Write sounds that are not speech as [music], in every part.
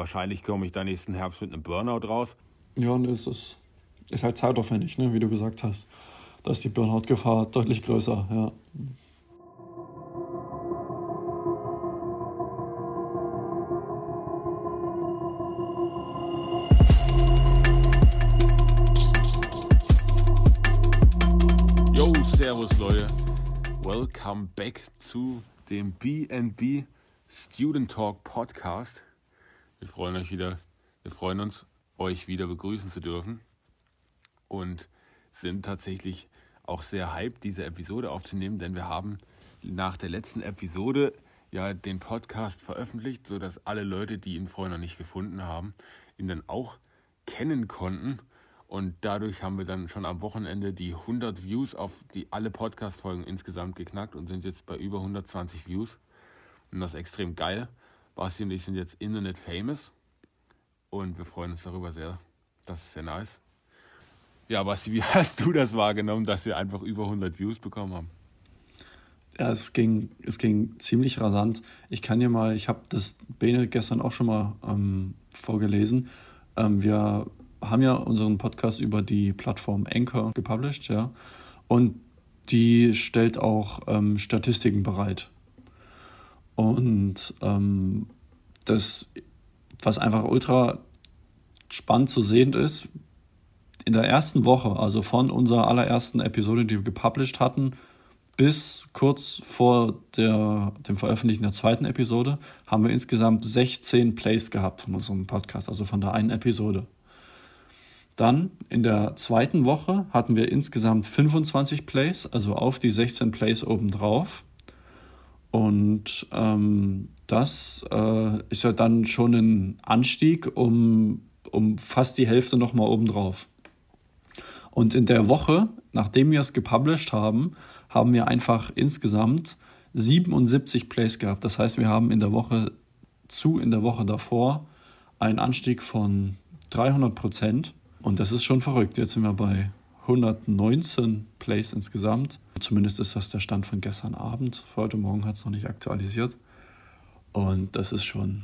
wahrscheinlich komme ich da nächsten Herbst mit einem Burnout raus. Ja, und es ist, ist halt zeitaufwendig, ne, wie du gesagt hast. Da ist die Burnout-Gefahr deutlich größer, ja. Yo, servus Leute. Welcome back zu dem BNB Student Talk Podcast. Wir freuen euch wieder, wir freuen uns, euch wieder begrüßen zu dürfen und sind tatsächlich auch sehr hyped, diese Episode aufzunehmen, denn wir haben nach der letzten Episode ja den Podcast veröffentlicht, sodass alle Leute, die ihn vorher noch nicht gefunden haben, ihn dann auch kennen konnten. Und dadurch haben wir dann schon am Wochenende die 100 Views auf die alle Podcast-Folgen insgesamt geknackt und sind jetzt bei über 120 Views. Und das ist extrem geil. Basti und ich sind jetzt Internet famous und wir freuen uns darüber sehr. Das ist sehr nice. Ja, Basti, wie [laughs] hast du das wahrgenommen, dass wir einfach über 100 Views bekommen haben? Ja, es ging, es ging ziemlich rasant. Ich kann dir mal, ich habe das Bene gestern auch schon mal ähm, vorgelesen. Ähm, wir haben ja unseren Podcast über die Plattform Anchor gepublished, ja. Und die stellt auch ähm, Statistiken bereit. Und ähm, das, was einfach ultra spannend zu sehen ist, in der ersten Woche, also von unserer allerersten Episode, die wir gepublished hatten, bis kurz vor der, dem Veröffentlichen der zweiten Episode, haben wir insgesamt 16 Plays gehabt von unserem Podcast, also von der einen Episode. Dann in der zweiten Woche hatten wir insgesamt 25 Plays, also auf die 16 Plays obendrauf. Und ähm, das äh, ist ja dann schon ein Anstieg um, um fast die Hälfte nochmal obendrauf. Und in der Woche, nachdem wir es gepublished haben, haben wir einfach insgesamt 77 Plays gehabt. Das heißt, wir haben in der Woche zu, in der Woche davor einen Anstieg von 300 Prozent. Und das ist schon verrückt. Jetzt sind wir bei 119 Plays insgesamt. Zumindest ist das der Stand von gestern Abend. Heute Morgen hat es noch nicht aktualisiert. Und das ist schon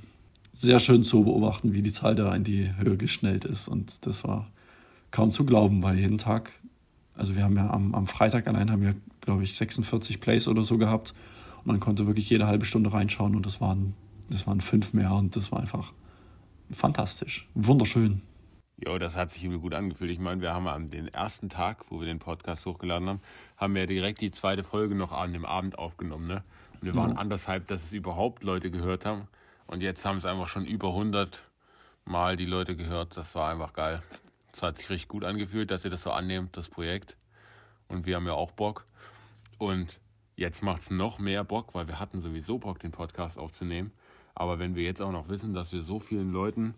sehr schön zu beobachten, wie die Zahl da in die Höhe geschnellt ist. Und das war kaum zu glauben, weil jeden Tag, also wir haben ja am, am Freitag allein haben wir, glaube ich, 46 Plays oder so gehabt. Und man konnte wirklich jede halbe Stunde reinschauen und das waren, das waren fünf mehr und das war einfach fantastisch. Wunderschön. Ja, das hat sich irgendwie gut angefühlt. Ich meine, wir haben am den ersten Tag, wo wir den Podcast hochgeladen haben, haben wir direkt die zweite Folge noch an dem Abend aufgenommen. Ne? Und wir waren andershalb, dass es überhaupt Leute gehört haben. Und jetzt haben es einfach schon über 100 Mal die Leute gehört. Das war einfach geil. Es hat sich richtig gut angefühlt, dass ihr das so annehmt, das Projekt. Und wir haben ja auch Bock. Und jetzt macht es noch mehr Bock, weil wir hatten sowieso Bock, den Podcast aufzunehmen. Aber wenn wir jetzt auch noch wissen, dass wir so vielen Leuten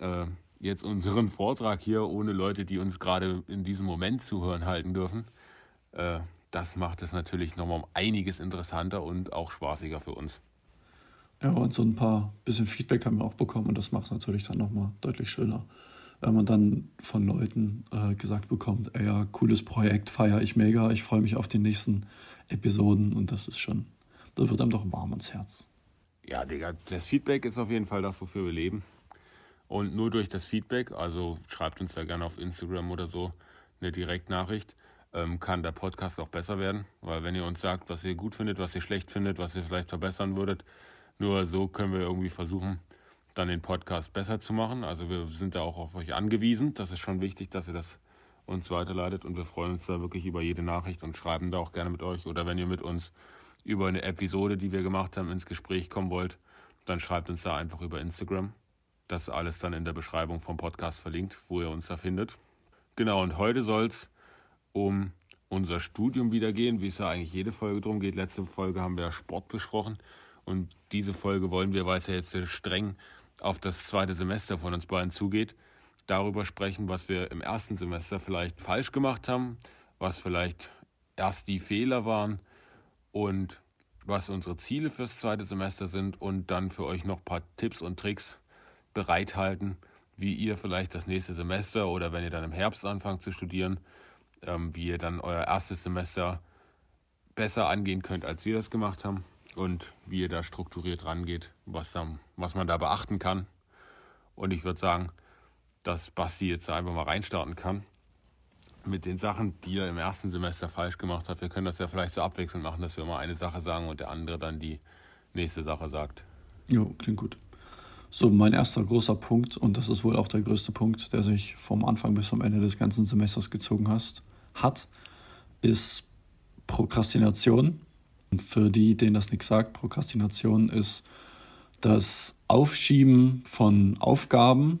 äh, jetzt unseren Vortrag hier ohne Leute, die uns gerade in diesem Moment zuhören, halten dürfen, äh, das macht es natürlich nochmal um einiges interessanter und auch spaßiger für uns. Ja, und so ein paar bisschen Feedback haben wir auch bekommen und das macht es natürlich dann nochmal deutlich schöner, wenn man dann von Leuten äh, gesagt bekommt, ey, ja, cooles Projekt, feiere ich mega, ich freue mich auf die nächsten Episoden und das ist schon, da wird einem doch warm ins Herz. Ja, Digga, das Feedback ist auf jeden Fall das, wofür wir leben. Und nur durch das Feedback, also schreibt uns da gerne auf Instagram oder so eine Direktnachricht, ähm, kann der Podcast auch besser werden. Weil wenn ihr uns sagt, was ihr gut findet, was ihr schlecht findet, was ihr vielleicht verbessern würdet, nur so können wir irgendwie versuchen, dann den Podcast besser zu machen. Also wir sind da auch auf euch angewiesen. Das ist schon wichtig, dass ihr das uns weiterleitet und wir freuen uns da wirklich über jede Nachricht und schreiben da auch gerne mit euch. Oder wenn ihr mit uns über eine Episode, die wir gemacht haben, ins Gespräch kommen wollt, dann schreibt uns da einfach über Instagram. Das alles dann in der Beschreibung vom Podcast verlinkt, wo ihr uns da findet. Genau, und heute soll es um unser Studium wieder gehen, wie es ja eigentlich jede Folge drum geht. Letzte Folge haben wir Sport besprochen und diese Folge wollen wir, weil es ja jetzt streng auf das zweite Semester von uns beiden zugeht, darüber sprechen, was wir im ersten Semester vielleicht falsch gemacht haben, was vielleicht erst die Fehler waren und was unsere Ziele fürs zweite Semester sind und dann für euch noch ein paar Tipps und Tricks bereithalten, wie ihr vielleicht das nächste Semester oder wenn ihr dann im Herbst anfangt zu studieren, ähm, wie ihr dann euer erstes Semester besser angehen könnt, als wir das gemacht haben und wie ihr da strukturiert rangeht, was, dann, was man da beachten kann. Und ich würde sagen, dass Basti jetzt einfach mal reinstarten kann mit den Sachen, die er im ersten Semester falsch gemacht hat. Wir können das ja vielleicht so abwechselnd machen, dass wir immer eine Sache sagen und der andere dann die nächste Sache sagt. Jo, klingt gut. So, mein erster großer Punkt, und das ist wohl auch der größte Punkt, der sich vom Anfang bis zum Ende des ganzen Semesters gezogen hast, hat, ist Prokrastination. Und für die, denen das nichts sagt, Prokrastination ist das Aufschieben von Aufgaben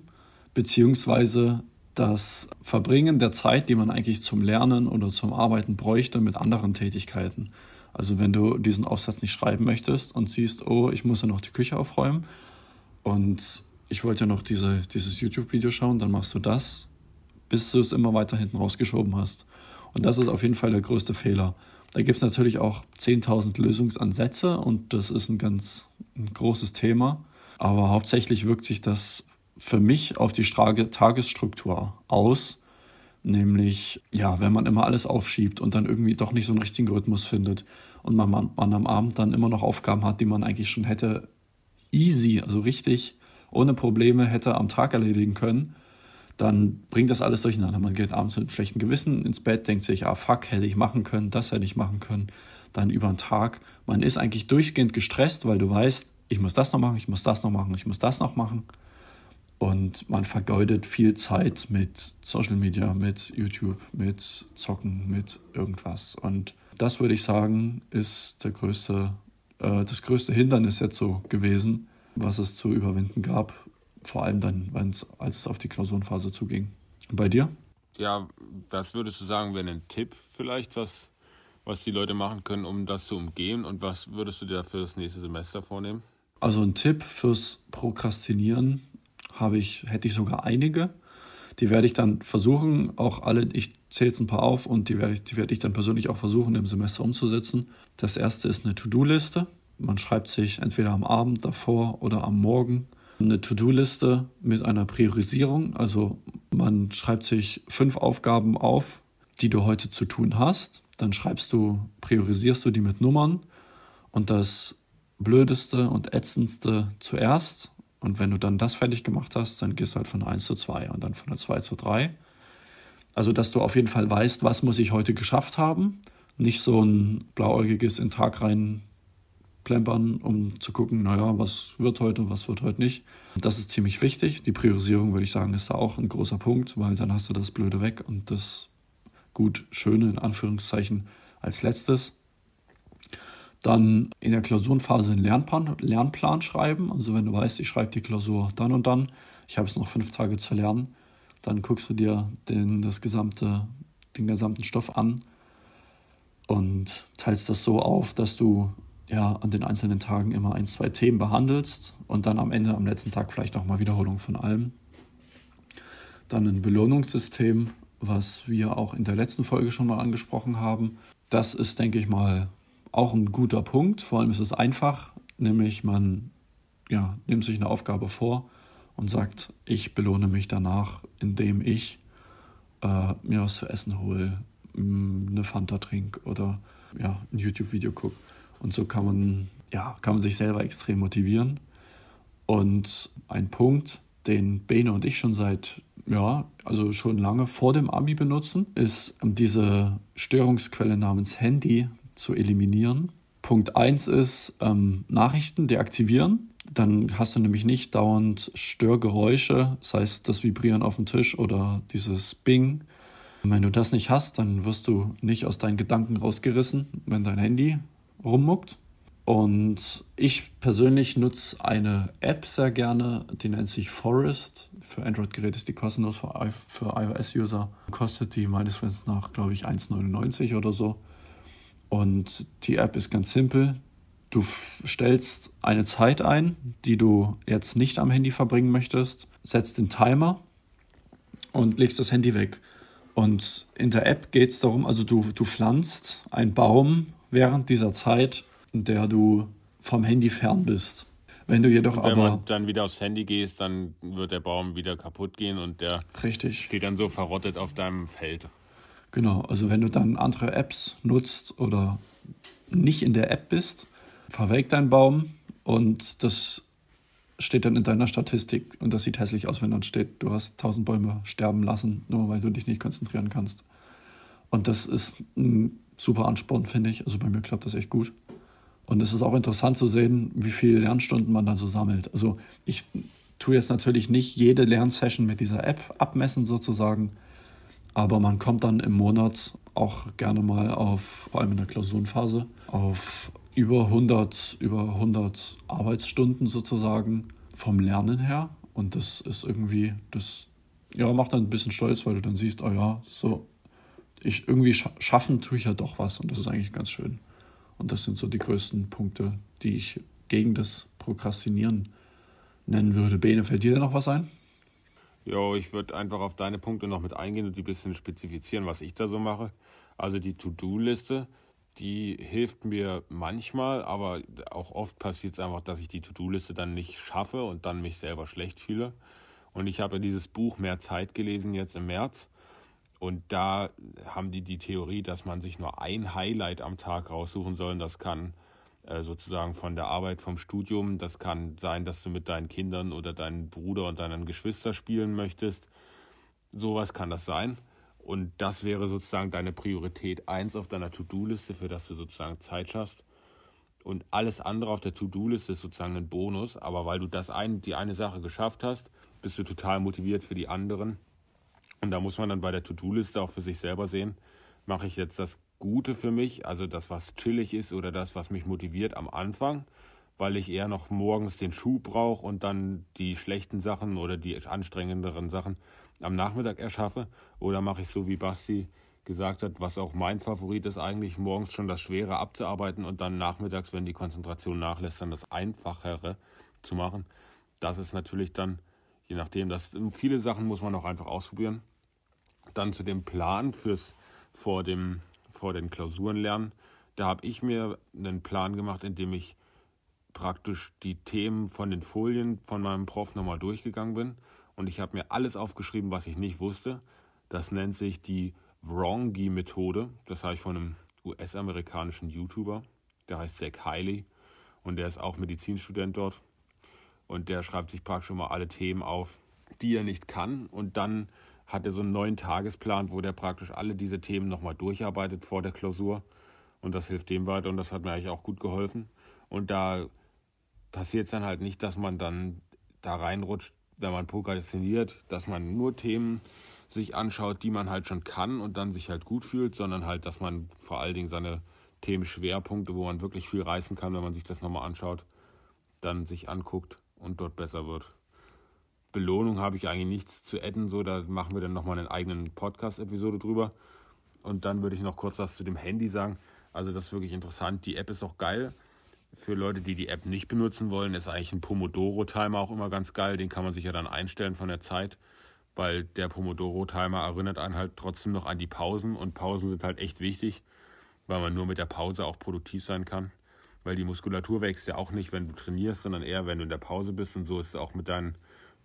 beziehungsweise das Verbringen der Zeit, die man eigentlich zum Lernen oder zum Arbeiten bräuchte, mit anderen Tätigkeiten. Also wenn du diesen Aufsatz nicht schreiben möchtest und siehst, oh, ich muss ja noch die Küche aufräumen und ich wollte ja noch diese, dieses YouTube-Video schauen, dann machst du das, bis du es immer weiter hinten rausgeschoben hast. Und das ist auf jeden Fall der größte Fehler. Da gibt es natürlich auch 10.000 Lösungsansätze und das ist ein ganz ein großes Thema. Aber hauptsächlich wirkt sich das für mich auf die Tagesstruktur aus. Nämlich, ja, wenn man immer alles aufschiebt und dann irgendwie doch nicht so einen richtigen Rhythmus findet und man, man, man am Abend dann immer noch Aufgaben hat, die man eigentlich schon hätte easy, also richtig ohne Probleme hätte am Tag erledigen können, dann bringt das alles durcheinander. Man geht abends mit schlechtem Gewissen ins Bett, denkt sich, ah fuck, hätte ich machen können, das hätte ich machen können. Dann über den Tag. Man ist eigentlich durchgehend gestresst, weil du weißt, ich muss das noch machen, ich muss das noch machen, ich muss das noch machen. Und man vergeudet viel Zeit mit Social Media, mit YouTube, mit Zocken, mit irgendwas. Und das würde ich sagen, ist der größte, äh, das größte Hindernis jetzt so gewesen, was es zu überwinden gab, vor allem dann, als es auf die Klausurenphase zuging. Bei dir? Ja, was würdest du sagen, wäre ein Tipp vielleicht, was, was die Leute machen können, um das zu umgehen? Und was würdest du dir für das nächste Semester vornehmen? Also ein Tipp fürs Prokrastinieren habe ich, hätte ich sogar einige. Die werde ich dann versuchen, auch alle, ich zähle jetzt ein paar auf und die werde, ich, die werde ich dann persönlich auch versuchen, im Semester umzusetzen. Das erste ist eine To-Do-Liste. Man schreibt sich entweder am Abend davor oder am Morgen eine To-Do-Liste mit einer Priorisierung. Also man schreibt sich fünf Aufgaben auf, die du heute zu tun hast. Dann schreibst du, priorisierst du die mit Nummern und das Blödeste und Ätzendste zuerst. Und wenn du dann das fertig gemacht hast, dann gehst du halt von 1 zu 2 und dann von der 2 zu 3. Also, dass du auf jeden Fall weißt, was muss ich heute geschafft haben. Nicht so ein blauäugiges in den Tag rein plempern, um zu gucken, naja, was wird heute, was wird heute nicht. Das ist ziemlich wichtig. Die Priorisierung, würde ich sagen, ist da auch ein großer Punkt, weil dann hast du das Blöde weg und das gut Schöne in Anführungszeichen als letztes. Dann in der Klausurenphase einen Lernplan, Lernplan schreiben. Also wenn du weißt, ich schreibe die Klausur dann und dann, ich habe es noch fünf Tage zu lernen, dann guckst du dir den, das gesamte, den gesamten Stoff an und teilst das so auf, dass du ja an den einzelnen Tagen immer ein, zwei Themen behandelst und dann am Ende, am letzten Tag vielleicht nochmal Wiederholung von allem. Dann ein Belohnungssystem, was wir auch in der letzten Folge schon mal angesprochen haben. Das ist, denke ich mal, auch ein guter Punkt. Vor allem ist es einfach, nämlich man ja, nimmt sich eine Aufgabe vor und sagt, ich belohne mich danach, indem ich äh, mir was zu essen hole, eine Fanta trinke oder ja, ein YouTube-Video gucke. Und so kann man, ja, kann man sich selber extrem motivieren. Und ein Punkt, den Bene und ich schon seit, ja, also schon lange vor dem Abi benutzen, ist diese Störungsquelle namens Handy zu eliminieren. Punkt 1 ist ähm, Nachrichten deaktivieren. Dann hast du nämlich nicht dauernd Störgeräusche, sei es das Vibrieren auf dem Tisch oder dieses Bing. Und wenn du das nicht hast, dann wirst du nicht aus deinen Gedanken rausgerissen, wenn dein Handy rummuckt. Und ich persönlich nutze eine App sehr gerne, die nennt sich Forest. Für Android-Geräte ist die kostenlos, für, für iOS-User kostet die meines Wissens nach, glaube ich, 1,99 oder so. Und die App ist ganz simpel. Du stellst eine Zeit ein, die du jetzt nicht am Handy verbringen möchtest, setzt den Timer und legst das Handy weg. Und in der App geht es darum, also du, du pflanzt einen Baum während dieser Zeit, in der du vom Handy fern bist. Wenn du jedoch wenn aber. Dann wieder aufs Handy gehst, dann wird der Baum wieder kaputt gehen und der richtig. steht dann so verrottet auf deinem Feld. Genau, also wenn du dann andere Apps nutzt oder nicht in der App bist, verwelkt dein Baum und das steht dann in deiner Statistik und das sieht hässlich aus, wenn dann steht, du hast tausend Bäume sterben lassen, nur weil du dich nicht konzentrieren kannst. Und das ist ein super Ansporn, finde ich. Also bei mir klappt das echt gut. Und es ist auch interessant zu sehen, wie viele Lernstunden man da so sammelt. Also ich tue jetzt natürlich nicht jede Lernsession mit dieser App abmessen sozusagen, aber man kommt dann im Monat auch gerne mal auf, vor allem in der Klausurenphase, auf über 100, über 100 Arbeitsstunden sozusagen vom Lernen her. Und das ist irgendwie, das ja, macht dann ein bisschen stolz, weil du dann siehst, oh ja, so, ich irgendwie schaffen tue ich ja doch was und das ist eigentlich ganz schön. Und das sind so die größten Punkte, die ich gegen das Prokrastinieren nennen würde. Bene, fällt dir da noch was ein? Ja, ich würde einfach auf deine Punkte noch mit eingehen und die ein bisschen spezifizieren, was ich da so mache. Also die To-Do-Liste, die hilft mir manchmal, aber auch oft passiert es einfach, dass ich die To-Do-Liste dann nicht schaffe und dann mich selber schlecht fühle. Und ich habe ja dieses Buch Mehr Zeit gelesen jetzt im März. Und da haben die die Theorie, dass man sich nur ein Highlight am Tag raussuchen soll. Das kann sozusagen von der Arbeit, vom Studium, das kann sein, dass du mit deinen Kindern oder deinen Bruder und deinen Geschwister spielen möchtest. Sowas kann das sein. Und das wäre sozusagen deine Priorität 1 auf deiner To-Do-Liste, für das du sozusagen Zeit schaffst. Und alles andere auf der To-Do-Liste ist sozusagen ein Bonus. Aber weil du das ein, die eine Sache geschafft hast, bist du total motiviert für die anderen. Und da muss man dann bei der To-Do-Liste auch für sich selber sehen, mache ich jetzt das Gute für mich, also das, was chillig ist oder das, was mich motiviert am Anfang, weil ich eher noch morgens den Schuh brauche und dann die schlechten Sachen oder die anstrengenderen Sachen am Nachmittag erschaffe? Oder mache ich so, wie Basti gesagt hat, was auch mein Favorit ist, eigentlich morgens schon das Schwere abzuarbeiten und dann nachmittags, wenn die Konzentration nachlässt, dann das Einfachere zu machen. Das ist natürlich dann, je nachdem, das, viele Sachen muss man auch einfach ausprobieren. Dann zu dem Plan fürs vor, dem, vor den Klausuren lernen. Da habe ich mir einen Plan gemacht, in dem ich praktisch die Themen von den Folien von meinem Prof nochmal durchgegangen bin und ich habe mir alles aufgeschrieben, was ich nicht wusste. Das nennt sich die Wrongy-Methode. Das habe ich von einem US-amerikanischen YouTuber. Der heißt Zach Hiley und der ist auch Medizinstudent dort. Und der schreibt sich praktisch immer alle Themen auf, die er nicht kann. Und dann hat er so einen neuen Tagesplan, wo der praktisch alle diese Themen nochmal durcharbeitet vor der Klausur. Und das hilft dem weiter und das hat mir eigentlich auch gut geholfen. Und da passiert es dann halt nicht, dass man dann da reinrutscht, wenn man prokrastiniert, dass man nur Themen sich anschaut, die man halt schon kann und dann sich halt gut fühlt, sondern halt, dass man vor allen Dingen seine Themenschwerpunkte, wo man wirklich viel reißen kann, wenn man sich das nochmal anschaut, dann sich anguckt und dort besser wird. Belohnung habe ich eigentlich nichts zu adden, so da machen wir dann nochmal einen eigenen Podcast-Episode drüber. Und dann würde ich noch kurz was zu dem Handy sagen. Also das ist wirklich interessant. Die App ist auch geil. Für Leute, die die App nicht benutzen wollen, ist eigentlich ein Pomodoro-Timer auch immer ganz geil. Den kann man sich ja dann einstellen von der Zeit, weil der Pomodoro-Timer erinnert einen halt trotzdem noch an die Pausen und Pausen sind halt echt wichtig, weil man nur mit der Pause auch produktiv sein kann. Weil die Muskulatur wächst ja auch nicht, wenn du trainierst, sondern eher, wenn du in der Pause bist. Und so ist es auch mit deinem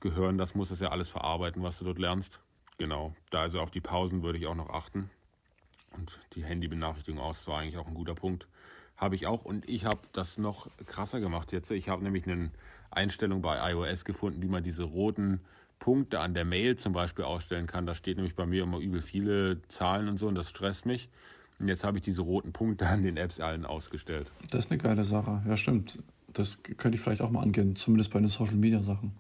Gehirn. Das muss es ja alles verarbeiten, was du dort lernst. Genau. Da also auf die Pausen würde ich auch noch achten. Und die Handybenachrichtigung aus, das war eigentlich auch ein guter Punkt. Habe ich auch und ich habe das noch krasser gemacht jetzt. Ich habe nämlich eine Einstellung bei iOS gefunden, wie man diese roten Punkte an der Mail zum Beispiel ausstellen kann. Da steht nämlich bei mir immer übel viele Zahlen und so und das stresst mich. Und jetzt habe ich diese roten Punkte an den Apps allen ausgestellt. Das ist eine geile Sache. Ja, stimmt. Das könnte ich vielleicht auch mal angehen, zumindest bei den Social Media Sachen.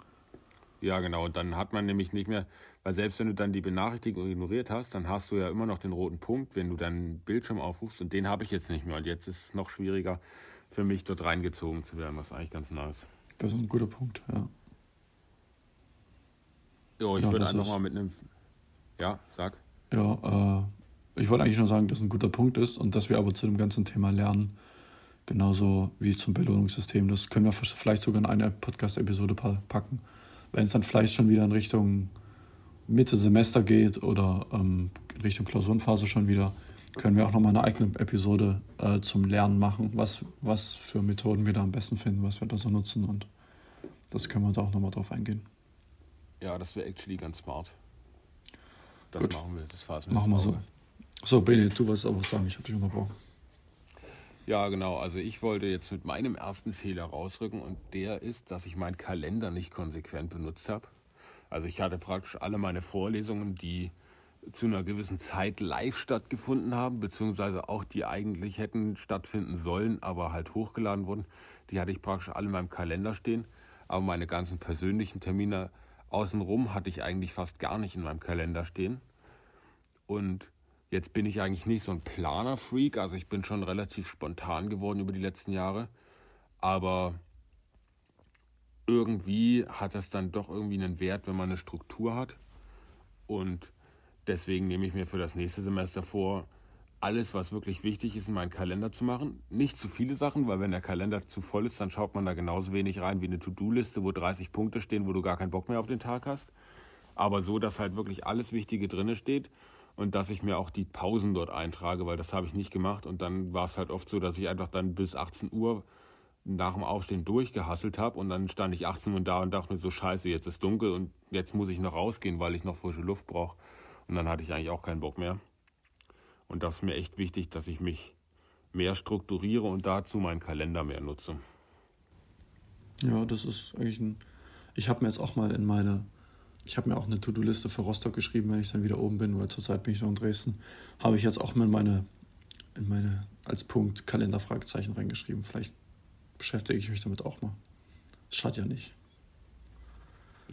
Ja, genau. Und dann hat man nämlich nicht mehr, weil selbst wenn du dann die Benachrichtigung ignoriert hast, dann hast du ja immer noch den roten Punkt, wenn du deinen Bildschirm aufrufst. Und den habe ich jetzt nicht mehr. Und jetzt ist es noch schwieriger für mich, dort reingezogen zu werden, was eigentlich ganz nice. Das ist ein guter Punkt, ja. Jo, ich ja, würde einfach mal mit einem. Ja, sag. Ja, äh, ich wollte eigentlich nur sagen, dass ein guter Punkt ist und dass wir aber zu dem ganzen Thema lernen, genauso wie zum Belohnungssystem, das können wir vielleicht sogar in eine Podcast-Episode packen wenn es dann vielleicht schon wieder in Richtung Mitte Semester geht oder ähm, Richtung Klausurenphase schon wieder, können wir auch nochmal eine eigene Episode äh, zum Lernen machen, was, was für Methoden wir da am besten finden, was wir da so nutzen und das können wir da auch nochmal drauf eingehen. Ja, das wäre actually ganz smart. Das Gut. machen wir, das wir Machen wir so. So, Bene, du wolltest auch was sagen, ich habe dich unterbrochen. Ja, genau. Also ich wollte jetzt mit meinem ersten Fehler rausrücken und der ist, dass ich meinen Kalender nicht konsequent benutzt habe. Also ich hatte praktisch alle meine Vorlesungen, die zu einer gewissen Zeit live stattgefunden haben, beziehungsweise auch die eigentlich hätten stattfinden sollen, aber halt hochgeladen wurden. Die hatte ich praktisch alle in meinem Kalender stehen. Aber meine ganzen persönlichen Termine außenrum hatte ich eigentlich fast gar nicht in meinem Kalender stehen. Und jetzt bin ich eigentlich nicht so ein Planer-Freak, also ich bin schon relativ spontan geworden über die letzten Jahre. Aber irgendwie hat das dann doch irgendwie einen Wert, wenn man eine Struktur hat. Und deswegen nehme ich mir für das nächste Semester vor, alles, was wirklich wichtig ist, in meinen Kalender zu machen. Nicht zu viele Sachen, weil wenn der Kalender zu voll ist, dann schaut man da genauso wenig rein wie eine To-Do-Liste, wo 30 Punkte stehen, wo du gar keinen Bock mehr auf den Tag hast. Aber so, dass halt wirklich alles Wichtige drin steht und dass ich mir auch die Pausen dort eintrage, weil das habe ich nicht gemacht. Und dann war es halt oft so, dass ich einfach dann bis 18 Uhr nach dem Aufstehen durchgehasselt habe und dann stand ich 18 Uhr da und dachte mir so, scheiße, jetzt ist dunkel und jetzt muss ich noch rausgehen, weil ich noch frische Luft brauche. Und dann hatte ich eigentlich auch keinen Bock mehr. Und das ist mir echt wichtig, dass ich mich mehr strukturiere und dazu meinen Kalender mehr nutze. Ja, das ist eigentlich ein. Ich habe mir jetzt auch mal in meine. Ich habe mir auch eine To-Do-Liste für Rostock geschrieben, wenn ich dann wieder oben bin, weil zurzeit bin ich noch in Dresden. Habe ich jetzt auch mal in meine, in meine als Punkt Kalenderfragezeichen reingeschrieben. Vielleicht beschäftige ich mich damit auch mal. Schadet ja nicht.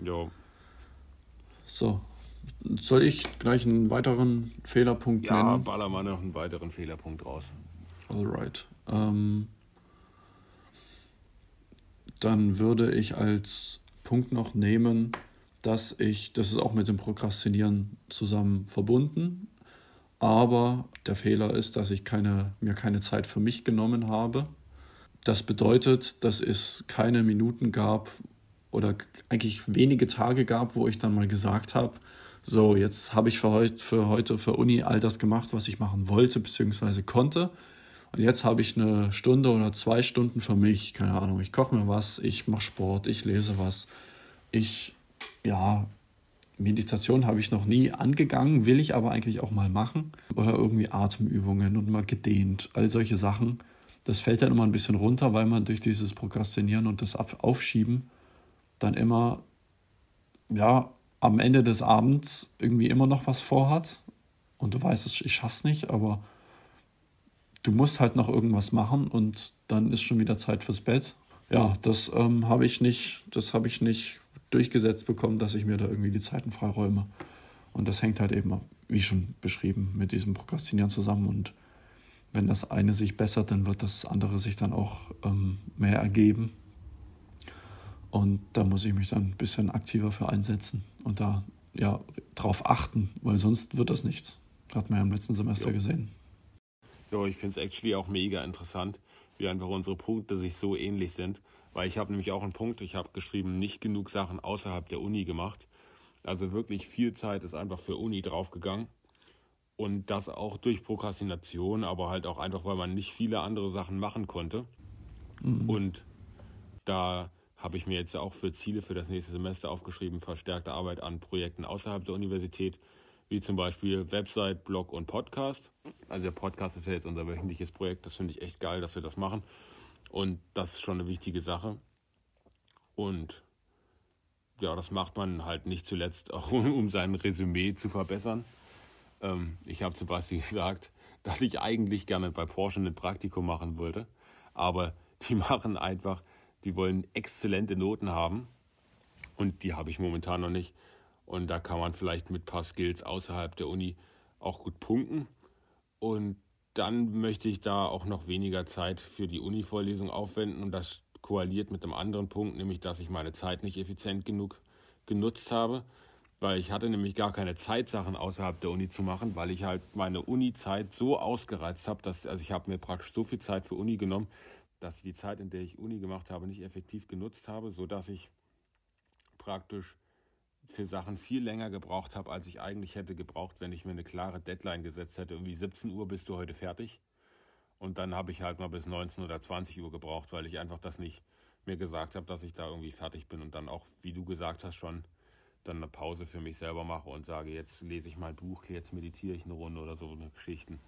Ja. So, soll ich gleich einen weiteren Fehlerpunkt ja, nennen? Ja, baller mal noch einen weiteren Fehlerpunkt raus. Alright. Ähm, dann würde ich als Punkt noch nehmen, dass ich, das ist auch mit dem Prokrastinieren zusammen verbunden, aber der Fehler ist, dass ich keine, mir keine Zeit für mich genommen habe. Das bedeutet, dass es keine Minuten gab oder eigentlich wenige Tage gab, wo ich dann mal gesagt habe, so, jetzt habe ich für heute, für heute, für Uni all das gemacht, was ich machen wollte bzw. konnte. Und jetzt habe ich eine Stunde oder zwei Stunden für mich. Keine Ahnung, ich koche mir was, ich mache Sport, ich lese was. Ich, ja, Meditation habe ich noch nie angegangen, will ich aber eigentlich auch mal machen. Oder irgendwie Atemübungen und mal gedehnt, all solche Sachen. Das fällt dann immer ein bisschen runter, weil man durch dieses Prokrastinieren und das Aufschieben dann immer, ja, am Ende des Abends irgendwie immer noch was vorhat und du weißt, ich schaff's nicht, aber du musst halt noch irgendwas machen und dann ist schon wieder Zeit fürs Bett. Ja, das ähm, habe ich nicht, das habe ich nicht durchgesetzt bekommen, dass ich mir da irgendwie die Zeiten freiräume. Und das hängt halt eben, wie schon beschrieben, mit diesem Prokrastinieren zusammen. Und wenn das eine sich bessert, dann wird das andere sich dann auch ähm, mehr ergeben. Und da muss ich mich dann ein bisschen aktiver für einsetzen und da ja drauf achten, weil sonst wird das nichts. Hat man ja im letzten Semester jo. gesehen. Ja, ich finde es actually auch mega interessant, wie einfach unsere Punkte sich so ähnlich sind. Weil ich habe nämlich auch einen Punkt, ich habe geschrieben, nicht genug Sachen außerhalb der Uni gemacht. Also wirklich viel Zeit ist einfach für Uni draufgegangen. Und das auch durch Prokrastination, aber halt auch einfach, weil man nicht viele andere Sachen machen konnte. Mhm. Und da habe ich mir jetzt auch für Ziele für das nächste Semester aufgeschrieben, verstärkte Arbeit an Projekten außerhalb der Universität, wie zum Beispiel Website, Blog und Podcast. Also der Podcast ist ja jetzt unser wöchentliches Projekt, das finde ich echt geil, dass wir das machen. Und das ist schon eine wichtige Sache. Und ja, das macht man halt nicht zuletzt [laughs] auch, um sein Resümee zu verbessern. Ähm, ich habe zum Beispiel [laughs] gesagt, dass ich eigentlich gerne bei Porsche ein Praktikum machen wollte, aber die [laughs] machen einfach die wollen exzellente Noten haben und die habe ich momentan noch nicht. Und da kann man vielleicht mit ein paar Skills außerhalb der Uni auch gut punkten. Und dann möchte ich da auch noch weniger Zeit für die Uni-Vorlesung aufwenden. Und das koaliert mit einem anderen Punkt, nämlich dass ich meine Zeit nicht effizient genug genutzt habe. Weil ich hatte nämlich gar keine Zeit, Sachen außerhalb der Uni zu machen, weil ich halt meine Uni-Zeit so ausgereizt habe, dass also ich habe mir praktisch so viel Zeit für Uni genommen, dass ich die Zeit, in der ich Uni gemacht habe, nicht effektiv genutzt habe, sodass ich praktisch für Sachen viel länger gebraucht habe, als ich eigentlich hätte gebraucht, wenn ich mir eine klare Deadline gesetzt hätte. Irgendwie 17 Uhr bist du heute fertig. Und dann habe ich halt mal bis 19 oder 20 Uhr gebraucht, weil ich einfach das nicht mir gesagt habe, dass ich da irgendwie fertig bin und dann auch, wie du gesagt hast, schon dann eine Pause für mich selber mache und sage, jetzt lese ich mal ein Buch, jetzt meditiere ich eine Runde oder so eine Geschichten.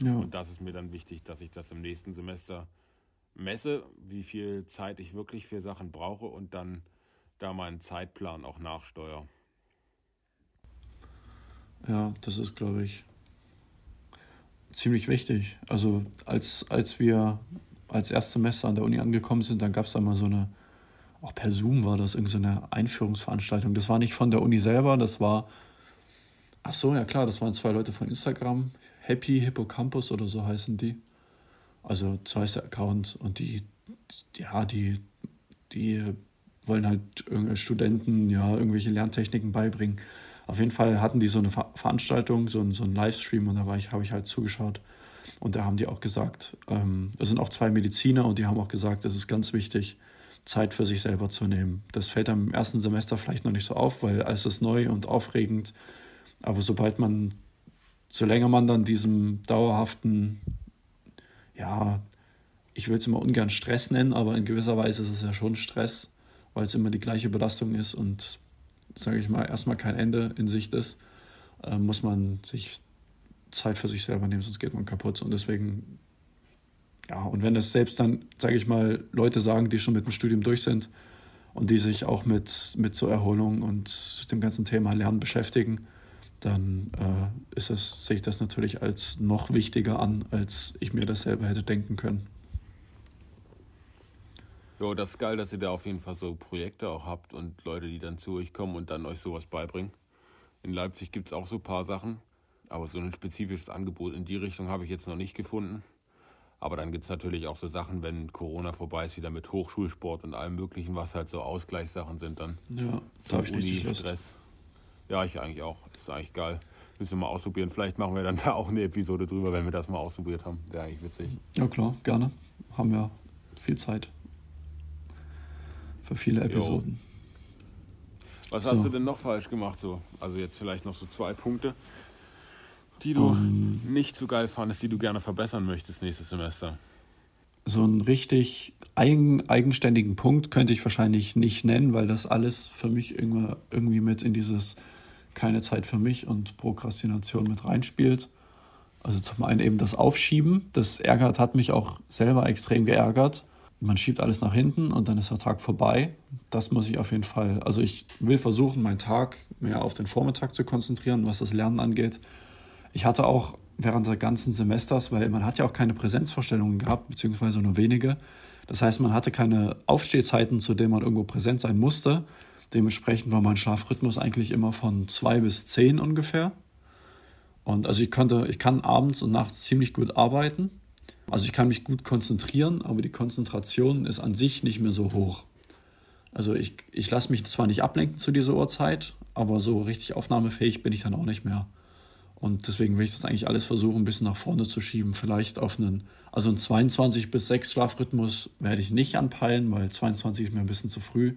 Ja. Und das ist mir dann wichtig, dass ich das im nächsten Semester messe, wie viel Zeit ich wirklich für Sachen brauche und dann da meinen Zeitplan auch nachsteuere. Ja, das ist, glaube ich, ziemlich wichtig. Also als, als wir als Erstsemester an der Uni angekommen sind, dann gab es da mal so eine, auch per Zoom war das, irgendeine so Einführungsveranstaltung. Das war nicht von der Uni selber, das war, ach so, ja klar, das waren zwei Leute von Instagram, Happy Hippocampus oder so heißen die. Also so heißt der Account und die, ja, die, die wollen halt Studenten ja irgendwelche Lerntechniken beibringen. Auf jeden Fall hatten die so eine Veranstaltung, so, ein, so einen Livestream und da war ich, habe ich halt zugeschaut. Und da haben die auch gesagt, ähm, es sind auch zwei Mediziner und die haben auch gesagt, es ist ganz wichtig, Zeit für sich selber zu nehmen. Das fällt am ersten Semester vielleicht noch nicht so auf, weil alles ist neu und aufregend. Aber sobald man, so länger man dann diesem dauerhaften, ja, ich will es immer ungern Stress nennen, aber in gewisser Weise ist es ja schon Stress, weil es immer die gleiche Belastung ist und, sage ich mal, erstmal kein Ende in Sicht ist, äh, muss man sich Zeit für sich selber nehmen, sonst geht man kaputt. Und deswegen, ja, und wenn es selbst dann, sage ich mal, Leute sagen, die schon mit dem Studium durch sind und die sich auch mit, mit so Erholung und dem ganzen Thema Lernen beschäftigen, dann äh, ist es, sehe ich das natürlich als noch wichtiger an, als ich mir das selber hätte denken können. Jo, das ist geil, dass ihr da auf jeden Fall so Projekte auch habt und Leute, die dann zu euch kommen und dann euch sowas beibringen. In Leipzig gibt es auch so ein paar Sachen, aber so ein spezifisches Angebot in die Richtung habe ich jetzt noch nicht gefunden. Aber dann gibt es natürlich auch so Sachen, wenn Corona vorbei ist, wieder mit Hochschulsport und allem Möglichen, was halt so Ausgleichssachen sind dann. Ja, das habe ich Uni, richtig Lust. Stress. Ja, ich eigentlich auch. Das ist eigentlich geil. Müssen wir mal ausprobieren. Vielleicht machen wir dann [laughs] da auch eine Episode drüber, wenn wir das mal ausprobiert haben. Wäre eigentlich witzig. Ja, klar, gerne. Haben wir viel Zeit für viele Episoden. Was so. hast du denn noch falsch gemacht so? Also jetzt vielleicht noch so zwei Punkte, die du um, ähm. nicht so geil fandest, die du gerne verbessern möchtest nächstes Semester. So einen richtig eigen, eigenständigen Punkt könnte ich wahrscheinlich nicht nennen, weil das alles für mich irgendwie, irgendwie mit in dieses keine Zeit für mich und Prokrastination mit reinspielt. Also zum einen eben das Aufschieben, das ärgert, hat mich auch selber extrem geärgert man schiebt alles nach hinten und dann ist der Tag vorbei. Das muss ich auf jeden Fall. Also ich will versuchen, meinen Tag mehr auf den Vormittag zu konzentrieren, was das Lernen angeht. Ich hatte auch während des ganzen Semesters, weil man hat ja auch keine Präsenzvorstellungen gehabt, beziehungsweise nur wenige. Das heißt, man hatte keine Aufstehzeiten, zu denen man irgendwo präsent sein musste. Dementsprechend war mein Schlafrhythmus eigentlich immer von zwei bis zehn ungefähr. Und also ich konnte, ich kann abends und nachts ziemlich gut arbeiten. Also ich kann mich gut konzentrieren, aber die Konzentration ist an sich nicht mehr so hoch. Also ich, ich lasse mich zwar nicht ablenken zu dieser Uhrzeit, aber so richtig aufnahmefähig bin ich dann auch nicht mehr. Und deswegen will ich das eigentlich alles versuchen, ein bisschen nach vorne zu schieben. Vielleicht auf einen, also einen 22 bis 6 Schlafrhythmus werde ich nicht anpeilen, weil 22 ist mir ein bisschen zu früh.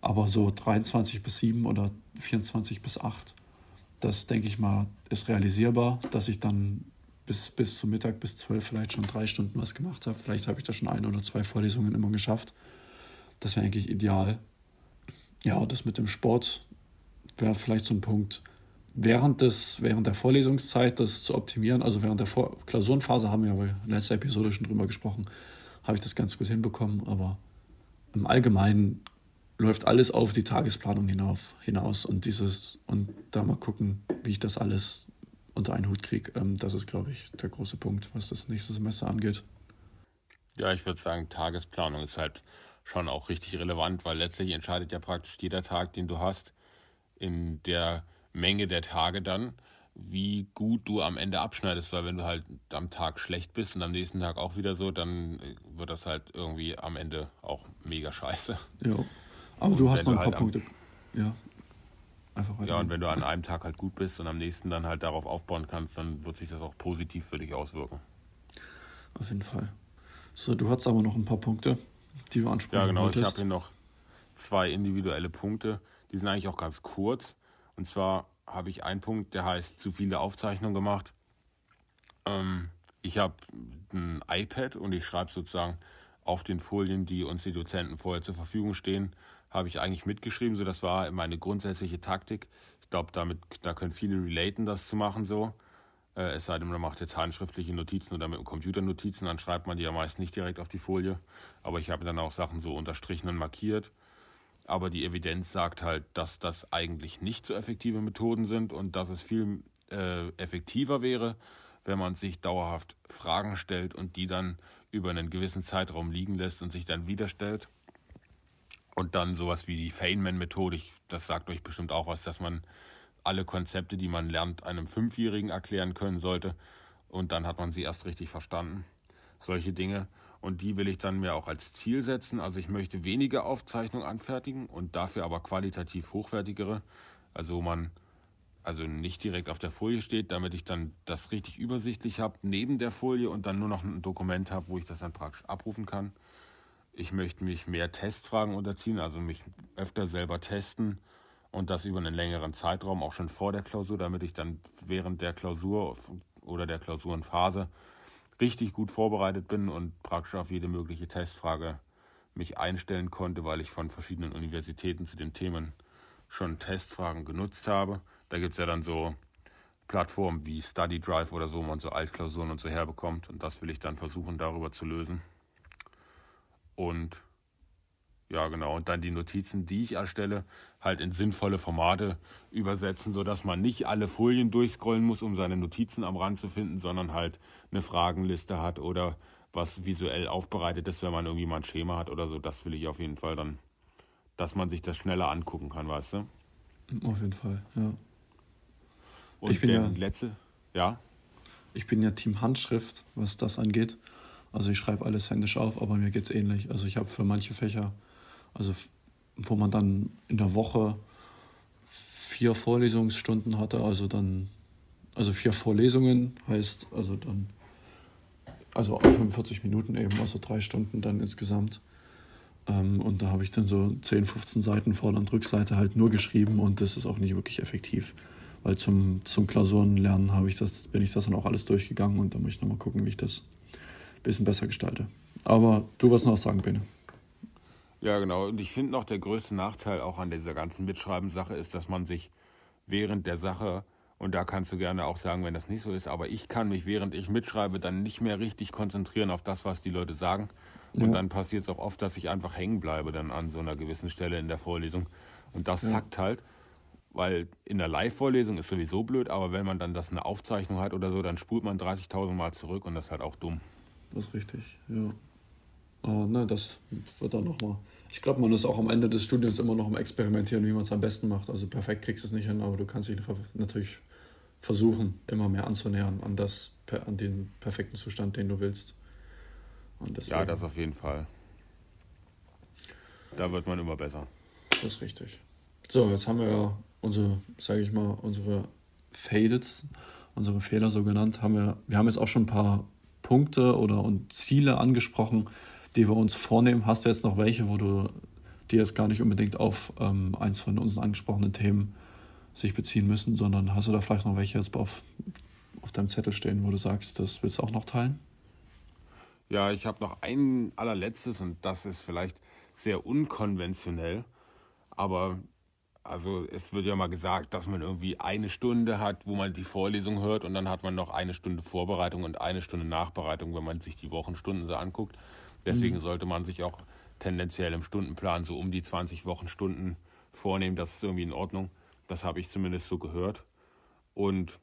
Aber so 23 bis 7 oder 24 bis 8, das denke ich mal, ist realisierbar, dass ich dann bis, bis zum Mittag, bis zwölf vielleicht schon drei Stunden was gemacht habe. Vielleicht habe ich da schon eine oder zwei Vorlesungen immer geschafft. Das wäre eigentlich ideal. Ja, das mit dem Sport wäre vielleicht so ein Punkt. Während, des, während der Vorlesungszeit das zu optimieren, also während der Vor Klausurenphase haben wir ja in letzter Episode schon drüber gesprochen, habe ich das ganz gut hinbekommen, aber im Allgemeinen läuft alles auf die Tagesplanung hinauf, hinaus und dieses und da mal gucken, wie ich das alles unter einen Hut kriege. Ähm, das ist, glaube ich, der große Punkt, was das nächste Semester angeht. Ja, ich würde sagen, Tagesplanung ist halt schon auch richtig relevant, weil letztlich entscheidet ja praktisch jeder Tag, den du hast, in der Menge der Tage dann, wie gut du am Ende abschneidest, weil wenn du halt am Tag schlecht bist und am nächsten Tag auch wieder so, dann wird das halt irgendwie am Ende auch mega scheiße. Ja, [laughs] aber und du hast noch ein paar halt Punkte. Ja, Einfach ja, und wenn du an einem Tag halt gut bist und am nächsten dann halt darauf aufbauen kannst, dann wird sich das auch positiv für dich auswirken. Auf jeden Fall. So, du hast aber noch ein paar Punkte, die du ansprechen Ja, genau. Wolltest. Ich habe hier noch zwei individuelle Punkte. Die sind eigentlich auch ganz kurz. Und zwar habe ich einen Punkt, der heißt zu viele Aufzeichnungen gemacht. Ähm, ich habe ein iPad und ich schreibe sozusagen auf den Folien, die uns die Dozenten vorher zur Verfügung stehen, habe ich eigentlich mitgeschrieben. So, das war meine grundsätzliche Taktik. Ich glaube, damit, da können viele relaten, das zu machen so. Äh, es sei denn, man macht jetzt handschriftliche Notizen oder mit dem Computer Notizen, dann schreibt man die ja meist nicht direkt auf die Folie. Aber ich habe dann auch Sachen so unterstrichen und markiert. Aber die Evidenz sagt halt, dass das eigentlich nicht so effektive Methoden sind und dass es viel äh, effektiver wäre, wenn man sich dauerhaft Fragen stellt und die dann über einen gewissen Zeitraum liegen lässt und sich dann wieder stellt. Und dann sowas wie die Feynman-Methode, das sagt euch bestimmt auch was, dass man alle Konzepte, die man lernt, einem Fünfjährigen erklären können sollte. Und dann hat man sie erst richtig verstanden. Solche Dinge. Und die will ich dann mir auch als Ziel setzen. Also ich möchte weniger Aufzeichnungen anfertigen und dafür aber qualitativ hochwertigere. Also man also nicht direkt auf der Folie steht, damit ich dann das richtig übersichtlich habe neben der Folie und dann nur noch ein Dokument habe, wo ich das dann praktisch abrufen kann. Ich möchte mich mehr Testfragen unterziehen, also mich öfter selber testen und das über einen längeren Zeitraum, auch schon vor der Klausur, damit ich dann während der Klausur oder der Klausurenphase richtig gut vorbereitet bin und praktisch auf jede mögliche Testfrage mich einstellen konnte, weil ich von verschiedenen Universitäten zu den Themen schon Testfragen genutzt habe. Da gibt es ja dann so Plattformen wie Study Drive oder so, wo man so Altklausuren und so herbekommt. Und das will ich dann versuchen, darüber zu lösen. Und ja, genau. Und dann die Notizen, die ich erstelle, halt in sinnvolle Formate übersetzen, sodass man nicht alle Folien durchscrollen muss, um seine Notizen am Rand zu finden, sondern halt eine Fragenliste hat oder was visuell aufbereitet ist, wenn man irgendwie mal ein Schema hat oder so. Das will ich auf jeden Fall dann, dass man sich das schneller angucken kann, weißt du? Auf jeden Fall, ja. Und ich bin der ja, letzte, ja. Ich bin ja Team Handschrift, was das angeht. Also ich schreibe alles händisch auf, aber mir geht es ähnlich. Also ich habe für manche Fächer, also wo man dann in der Woche vier Vorlesungsstunden hatte, also dann, also vier Vorlesungen heißt, also dann, also 45 Minuten eben, also drei Stunden dann insgesamt. Ähm, und da habe ich dann so 10, 15 Seiten Vorder- und Rückseite halt nur geschrieben und das ist auch nicht wirklich effektiv. Weil zum, zum Klausurenlernen habe ich das, bin ich das dann auch alles durchgegangen und da muss ich nochmal gucken, wie ich das bisschen besser gestalte. Aber du wirst noch was sagen, Bene. Ja, genau. Und ich finde noch, der größte Nachteil auch an dieser ganzen Mitschreiben-Sache ist, dass man sich während der Sache, und da kannst du gerne auch sagen, wenn das nicht so ist, aber ich kann mich, während ich mitschreibe, dann nicht mehr richtig konzentrieren auf das, was die Leute sagen. Und ja. dann passiert es auch oft, dass ich einfach hängen bleibe dann an so einer gewissen Stelle in der Vorlesung. Und das ja. zackt halt. Weil in der Live-Vorlesung ist sowieso blöd, aber wenn man dann das eine Aufzeichnung hat oder so, dann spult man 30.000 Mal zurück und das ist halt auch dumm. Das ist richtig, ja. Aber ne, das wird dann nochmal. Ich glaube, man ist auch am Ende des Studiums immer noch am Experimentieren, wie man es am besten macht. Also perfekt kriegst du es nicht hin, aber du kannst dich natürlich versuchen, immer mehr anzunähern an, das, an den perfekten Zustand, den du willst. ja, das auf jeden Fall. Da wird man immer besser. Das ist richtig. So, jetzt haben wir ja unsere, sage ich mal, unsere Fails, unsere Fehler so genannt, haben wir, wir haben jetzt auch schon ein paar Punkte oder und Ziele angesprochen, die wir uns vornehmen. Hast du jetzt noch welche, wo du dir jetzt gar nicht unbedingt auf ähm, eins von unseren angesprochenen Themen sich beziehen müssen, sondern hast du da vielleicht noch welche jetzt auf, auf deinem Zettel stehen, wo du sagst, das willst du auch noch teilen? Ja, ich habe noch ein allerletztes und das ist vielleicht sehr unkonventionell, aber also es wird ja mal gesagt, dass man irgendwie eine Stunde hat, wo man die Vorlesung hört und dann hat man noch eine Stunde Vorbereitung und eine Stunde Nachbereitung, wenn man sich die Wochenstunden so anguckt. Deswegen mhm. sollte man sich auch tendenziell im Stundenplan so um die 20 Wochenstunden vornehmen. Das ist irgendwie in Ordnung. Das habe ich zumindest so gehört. Und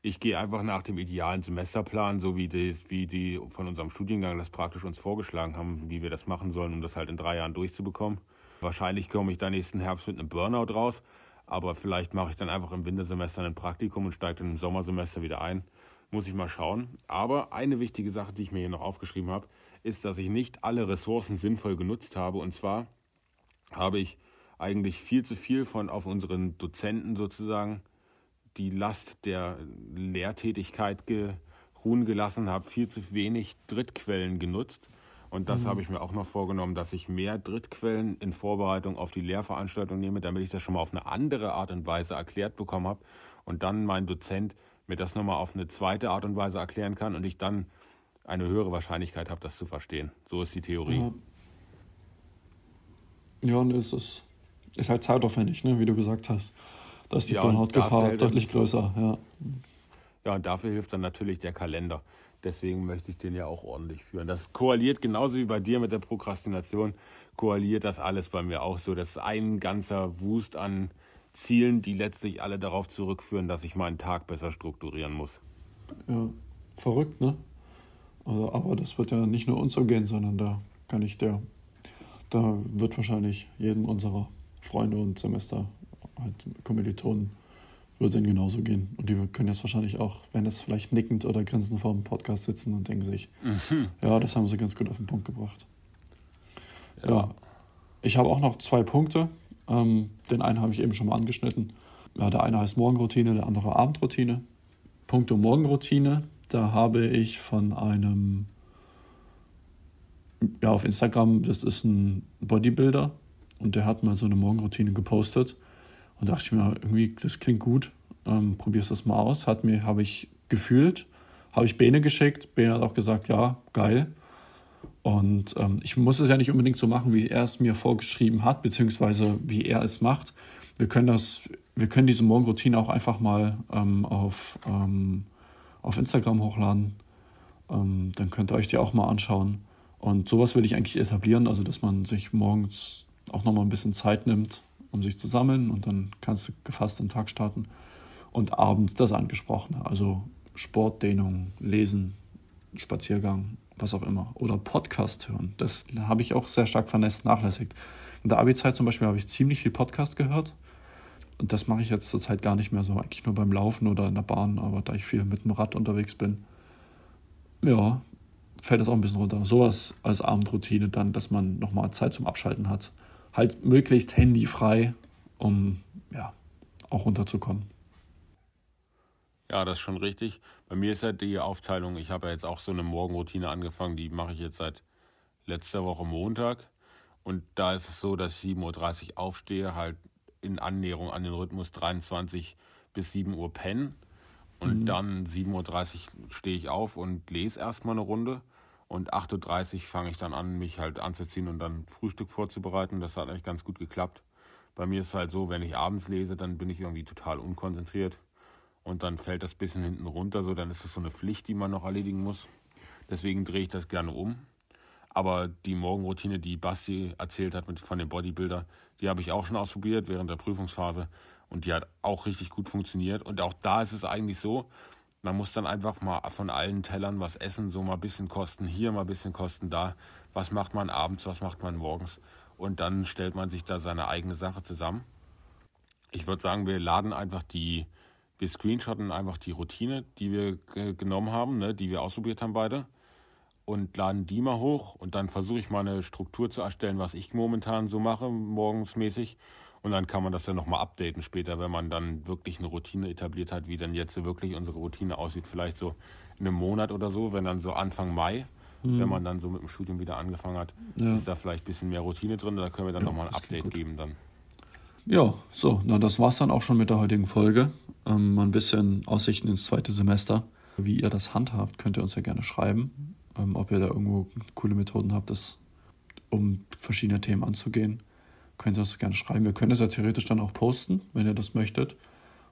ich gehe einfach nach dem idealen Semesterplan, so wie die, wie die von unserem Studiengang das praktisch uns vorgeschlagen haben, wie wir das machen sollen, um das halt in drei Jahren durchzubekommen. Wahrscheinlich komme ich da nächsten Herbst mit einem Burnout raus, aber vielleicht mache ich dann einfach im Wintersemester ein Praktikum und steige dann im Sommersemester wieder ein. Muss ich mal schauen. Aber eine wichtige Sache, die ich mir hier noch aufgeschrieben habe, ist, dass ich nicht alle Ressourcen sinnvoll genutzt habe. Und zwar habe ich eigentlich viel zu viel von auf unseren Dozenten sozusagen die Last der Lehrtätigkeit ruhen gelassen, habe viel zu wenig Drittquellen genutzt und das mhm. habe ich mir auch noch vorgenommen, dass ich mehr Drittquellen in Vorbereitung auf die Lehrveranstaltung nehme, damit ich das schon mal auf eine andere Art und Weise erklärt bekommen habe und dann mein Dozent mir das nochmal auf eine zweite Art und Weise erklären kann und ich dann eine höhere Wahrscheinlichkeit habe, das zu verstehen. So ist die Theorie. Ja, ja und es ist, ist halt zeitaufwendig, ne, wie du gesagt hast. Da ist die ja, Burnout-Gefahr deutlich größer. Ja. Ja, und dafür hilft dann natürlich der Kalender. Deswegen möchte ich den ja auch ordentlich führen. Das koaliert genauso wie bei dir mit der Prokrastination, koaliert das alles bei mir auch so. Das ist ein ganzer Wust an Zielen, die letztlich alle darauf zurückführen, dass ich meinen Tag besser strukturieren muss. Ja, verrückt, ne? Also, aber das wird ja nicht nur uns so gehen, sondern da kann ich der, da wird wahrscheinlich jedem unserer Freunde und Semester, halt Kommilitonen, wird denen genauso gehen. Und die können jetzt wahrscheinlich auch, wenn es vielleicht nickend oder grinsend vor dem Podcast sitzen und denken sich, mhm. ja, das haben sie ganz gut auf den Punkt gebracht. Ja. ja. Ich habe auch noch zwei Punkte. Ähm, den einen habe ich eben schon mal angeschnitten. Ja, der eine heißt Morgenroutine, der andere Abendroutine. Punkto Morgenroutine, da habe ich von einem, ja, auf Instagram, das ist ein Bodybuilder und der hat mal so eine Morgenroutine gepostet und dachte ich mir, irgendwie, das klingt gut, ähm, probierst das mal aus. Hat mir, habe ich gefühlt, habe ich Bene geschickt. Bene hat auch gesagt, ja, geil. Und ähm, ich muss es ja nicht unbedingt so machen, wie er es mir vorgeschrieben hat, beziehungsweise wie er es macht. Wir können das, wir können diese Morgenroutine auch einfach mal ähm, auf, ähm, auf Instagram hochladen. Ähm, dann könnt ihr euch die auch mal anschauen. Und sowas will ich eigentlich etablieren, also dass man sich morgens auch nochmal ein bisschen Zeit nimmt, um sich zu sammeln und dann kannst du gefasst den Tag starten. Und abends das Angesprochene, also Sport, Dehnung, Lesen, Spaziergang, was auch immer. Oder Podcast hören. Das habe ich auch sehr stark vernachlässigt. In der Abi-Zeit zum Beispiel habe ich ziemlich viel Podcast gehört. Und das mache ich jetzt zurzeit gar nicht mehr so. Eigentlich nur beim Laufen oder in der Bahn. Aber da ich viel mit dem Rad unterwegs bin, ja, fällt das auch ein bisschen runter. Sowas als Abendroutine dann, dass man nochmal Zeit zum Abschalten hat halt möglichst handyfrei, um ja auch runterzukommen. Ja, das ist schon richtig. Bei mir ist halt die Aufteilung, ich habe ja jetzt auch so eine Morgenroutine angefangen, die mache ich jetzt seit letzter Woche Montag. Und da ist es so, dass ich 7.30 Uhr aufstehe, halt in Annäherung an den Rhythmus 23 bis 7 Uhr pennen. Und mhm. dann 7.30 Uhr stehe ich auf und lese erstmal eine Runde. Und 8.30 Uhr fange ich dann an, mich halt anzuziehen und dann Frühstück vorzubereiten. Das hat eigentlich ganz gut geklappt. Bei mir ist es halt so, wenn ich abends lese, dann bin ich irgendwie total unkonzentriert. Und dann fällt das bisschen hinten runter, so dann ist es so eine Pflicht, die man noch erledigen muss. Deswegen drehe ich das gerne um. Aber die Morgenroutine, die Basti erzählt hat mit, von dem Bodybuilder, die habe ich auch schon ausprobiert während der Prüfungsphase. Und die hat auch richtig gut funktioniert. Und auch da ist es eigentlich so, man muss dann einfach mal von allen Tellern was essen, so mal ein bisschen kosten hier, mal ein bisschen kosten da. Was macht man abends, was macht man morgens? Und dann stellt man sich da seine eigene Sache zusammen. Ich würde sagen, wir laden einfach die, wir screenshotten einfach die Routine, die wir genommen haben, ne, die wir ausprobiert haben beide. Und laden die mal hoch und dann versuche ich mal eine Struktur zu erstellen, was ich momentan so mache, morgensmäßig. Und dann kann man das dann nochmal updaten später, wenn man dann wirklich eine Routine etabliert hat, wie dann jetzt wirklich unsere Routine aussieht. Vielleicht so in einem Monat oder so, wenn dann so Anfang Mai, mhm. wenn man dann so mit dem Studium wieder angefangen hat, ja. ist da vielleicht ein bisschen mehr Routine drin. Da können wir dann ja, nochmal ein Update geben dann. Ja, so, na das war's dann auch schon mit der heutigen Folge. Ähm, mal ein bisschen Aussichten ins zweite Semester. Wie ihr das handhabt, könnt ihr uns ja gerne schreiben. Ähm, ob ihr da irgendwo coole Methoden habt, das, um verschiedene Themen anzugehen könnt ihr das gerne schreiben. Wir können das ja theoretisch dann auch posten, wenn ihr das möchtet.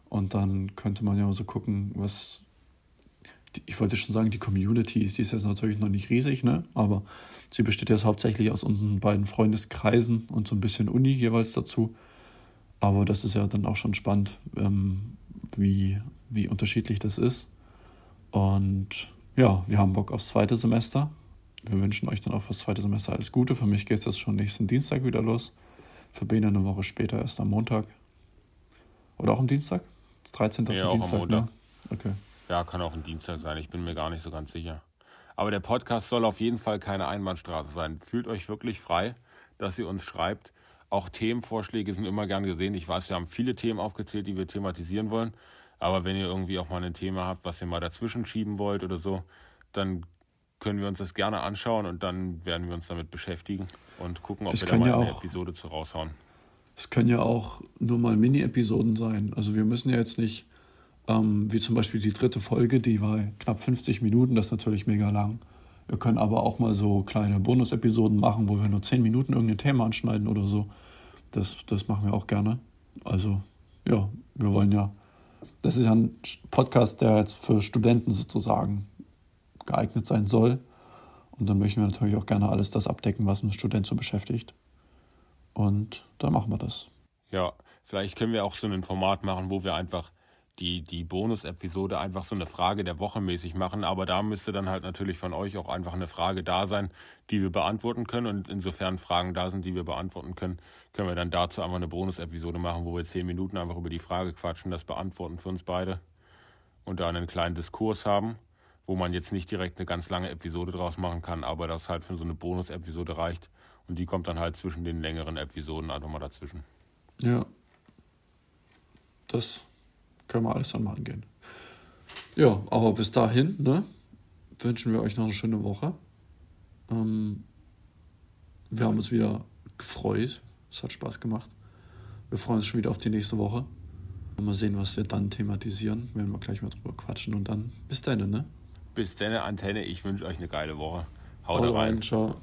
Und dann könnte man ja mal so gucken, was. Ich wollte schon sagen, die Community, die ist jetzt natürlich noch nicht riesig, ne? aber sie besteht jetzt hauptsächlich aus unseren beiden Freundeskreisen und so ein bisschen Uni jeweils dazu. Aber das ist ja dann auch schon spannend, ähm, wie, wie unterschiedlich das ist. Und ja, wir haben Bock aufs zweite Semester. Wir wünschen euch dann auch fürs zweite Semester alles Gute. Für mich geht es jetzt schon nächsten Dienstag wieder los. Für Bene eine Woche später, erst am Montag. Oder auch am Dienstag? Das 13. Ja, auch Dienstag, am Montag. Ne? Okay. Ja, kann auch ein Dienstag sein. Ich bin mir gar nicht so ganz sicher. Aber der Podcast soll auf jeden Fall keine Einbahnstraße sein. Fühlt euch wirklich frei, dass ihr uns schreibt. Auch Themenvorschläge sind immer gern gesehen. Ich weiß, wir haben viele Themen aufgezählt, die wir thematisieren wollen. Aber wenn ihr irgendwie auch mal ein Thema habt, was ihr mal dazwischen schieben wollt oder so, dann können wir uns das gerne anschauen und dann werden wir uns damit beschäftigen und gucken, ob es wir da mal ja eine auch, Episode zu raushauen. Es können ja auch nur mal Mini-Episoden sein. Also wir müssen ja jetzt nicht, ähm, wie zum Beispiel die dritte Folge, die war knapp 50 Minuten, das ist natürlich mega lang. Wir können aber auch mal so kleine Bonus-Episoden machen, wo wir nur 10 Minuten irgendein Thema anschneiden oder so. Das, das machen wir auch gerne. Also ja, wir wollen ja das ist ja ein Podcast, der jetzt für Studenten sozusagen geeignet sein soll. Und dann möchten wir natürlich auch gerne alles das abdecken, was einen Student so beschäftigt. Und dann machen wir das. Ja, vielleicht können wir auch so ein Format machen, wo wir einfach die, die Bonus-Episode einfach so eine Frage der Woche mäßig machen. Aber da müsste dann halt natürlich von euch auch einfach eine Frage da sein, die wir beantworten können. Und insofern Fragen da sind, die wir beantworten können, können wir dann dazu einfach eine Bonus-Episode machen, wo wir zehn Minuten einfach über die Frage quatschen, das beantworten für uns beide und da einen kleinen Diskurs haben, wo man jetzt nicht direkt eine ganz lange Episode draus machen kann, aber das halt für so eine Bonus-Episode reicht. Und die kommt dann halt zwischen den längeren Episoden einfach mal dazwischen. Ja. Das können wir alles dann machen gehen. Ja, aber bis dahin, ne, wünschen wir euch noch eine schöne Woche. Ähm, wir haben uns wieder gefreut. Es hat Spaß gemacht. Wir freuen uns schon wieder auf die nächste Woche. Mal sehen, was wir dann thematisieren. Werden wir gleich mal drüber quatschen und dann bis dann, ne? Bis dann, Antenne. Ich wünsche euch eine geile Woche. Haut rein. rein. Ciao.